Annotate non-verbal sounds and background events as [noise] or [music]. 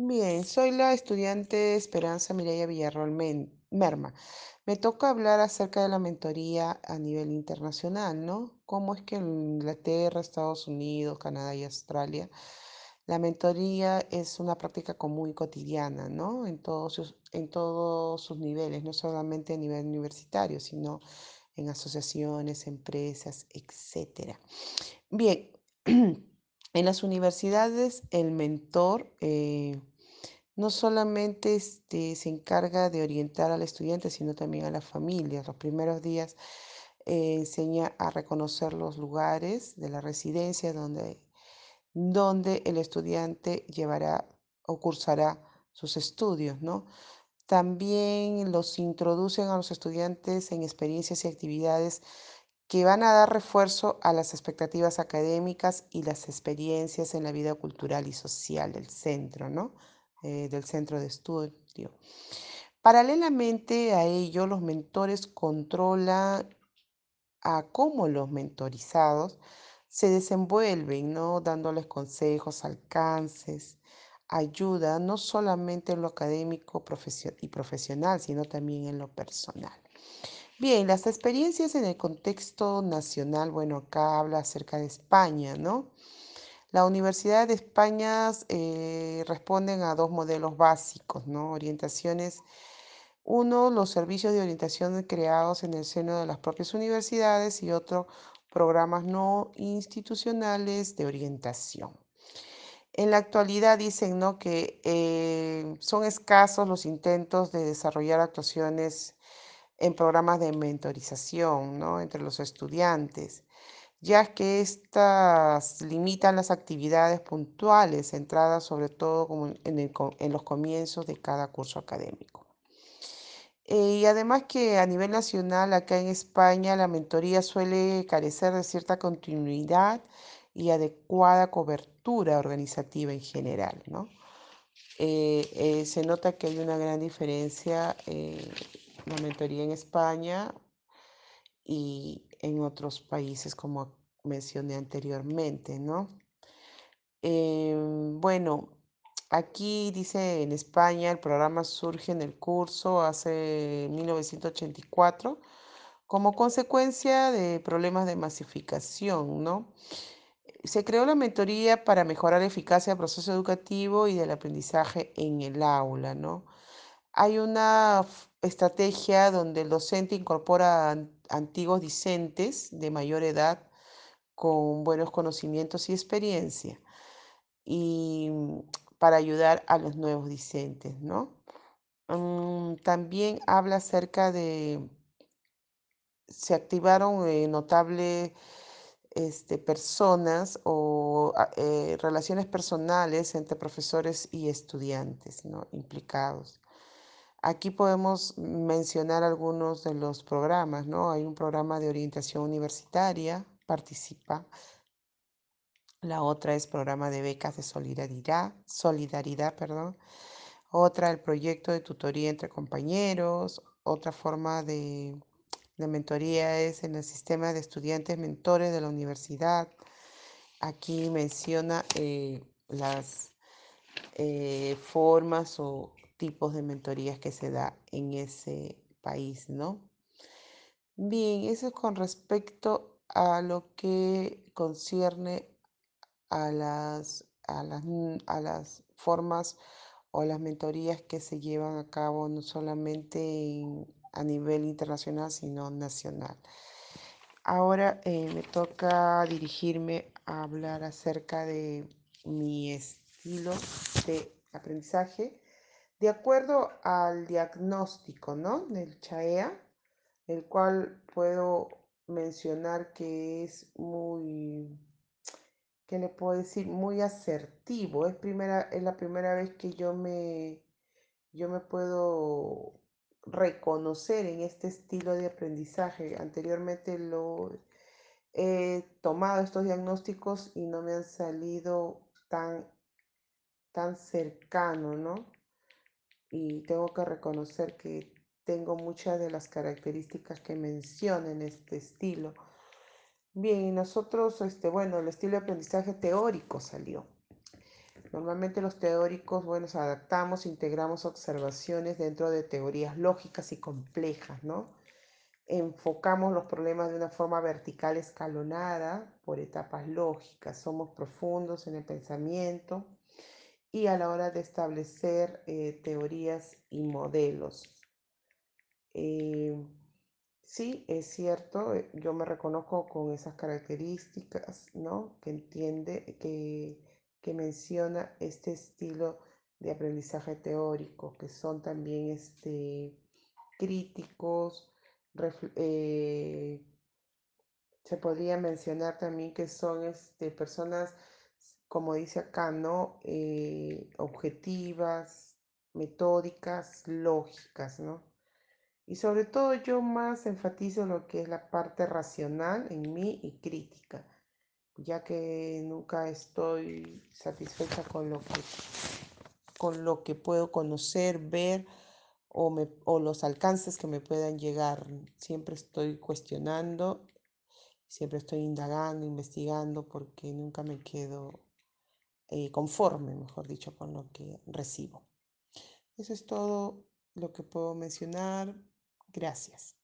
Bien, soy la estudiante Esperanza Mireya Villarroel Merma. Me toca hablar acerca de la mentoría a nivel internacional, ¿no? Cómo es que en Inglaterra, Estados Unidos, Canadá y Australia, la mentoría es una práctica común y cotidiana, ¿no? En todos sus, en todos sus niveles, no solamente a nivel universitario, sino en asociaciones, empresas, etcétera. Bien, [clears throat] en las universidades el mentor eh, no solamente este, se encarga de orientar al estudiante, sino también a las familias. Los primeros días eh, enseña a reconocer los lugares de la residencia donde, donde el estudiante llevará o cursará sus estudios, ¿no? También los introducen a los estudiantes en experiencias y actividades que van a dar refuerzo a las expectativas académicas y las experiencias en la vida cultural y social del centro, ¿no? Eh, del centro de estudio. Paralelamente a ello, los mentores controlan a cómo los mentorizados se desenvuelven, ¿no? Dándoles consejos, alcances, ayuda, no solamente en lo académico y profesional, sino también en lo personal. Bien, las experiencias en el contexto nacional, bueno, acá habla acerca de España, ¿no? La Universidad de España eh, responden a dos modelos básicos, ¿no? Orientaciones. Uno, los servicios de orientación creados en el seno de las propias universidades y otro, programas no institucionales de orientación. En la actualidad dicen, ¿no? que eh, son escasos los intentos de desarrollar actuaciones en programas de mentorización, ¿no? entre los estudiantes, ya que estas limitan las actividades puntuales, centradas sobre todo en, el en los comienzos de cada curso académico. Eh, y además que a nivel nacional, acá en España, la mentoría suele carecer de cierta continuidad y adecuada cobertura organizativa en general, ¿no? Eh, eh, se nota que hay una gran diferencia eh, la mentoría en España y en otros países, como mencioné anteriormente, ¿no? Em, bueno, aquí dice en España el programa surge en el curso hace 1984 como consecuencia de problemas de masificación, ¿no? Se creó la mentoría para mejorar la eficacia del proceso educativo y del aprendizaje en el aula, ¿no? Hay una estrategia donde el docente incorpora an- antiguos discentes de mayor edad con buenos conocimientos y experiencia y mm, para ayudar a los nuevos discentes, ¿no? Mm, también habla acerca de, se activaron eh, notables este, personas o a- eh, relaciones personales entre profesores y estudiantes, ¿no? Implicados. Aquí podemos mencionar algunos de los programas, ¿no? Hay un programa de orientación universitaria, participa. La otra es programa de becas de solidaridad, solidaridad, perdón. Otra, el proyecto de tutoría entre compañeros. Otra forma de, mentoría es en el sistema de estudiantes mentores de la universidad. Aquí menciona eh, las eh, formas o tipos de mentorías que se da en ese país, ¿no? Bien, eso es con respecto a lo que concierne a las, a las, n- a las formas o las mentorías que se llevan a cabo no solamente en- a nivel internacional, sino nacional. Ahora eh, me toca dirigirme a hablar acerca de mi estilo de aprendizaje de acuerdo al diagnóstico, ¿no? Del CHAEA, el cual puedo mencionar que es muy, ¿qué le puedo decir? Muy asertivo. Es primera, es la primera vez que yo me, yo me puedo reconocer en este estilo de aprendizaje. Anteriormente lo he tomado estos diagnósticos y no me han salido tan, tan cercano, ¿no? Y tengo que reconocer que tengo muchas de las características que menciona en este estilo. Bien, y nosotros, este, bueno, el estilo de aprendizaje teórico salió. Normalmente los teóricos, bueno, adaptamos, integramos observaciones dentro de teorías lógicas y complejas, ¿no? Enfocamos los problemas de una forma vertical escalonada por etapas lógicas. Somos profundos en el pensamiento y a la hora de establecer eh, teorías y modelos. Eh, sí, es cierto, eh, yo me reconozco con esas características, ¿no? Que entiende, que, que menciona este estilo de aprendizaje teórico, que son también este, críticos, se podría mencionar también que son este, personas, como dice acá, ¿no? Eh, objetivas, metódicas, lógicas, ¿no? Y sobre todo yo más enfatizo lo que es la parte racional en mí y crítica, ya que nunca estoy satisfecha con lo que, con lo que puedo conocer, ver o, me, o los alcances que me puedan llegar. Siempre estoy cuestionando, siempre estoy indagando, investigando, porque nunca me quedo eh, conforme, mejor dicho, con lo que recibo. Eso es todo lo que puedo mencionar. Gracias.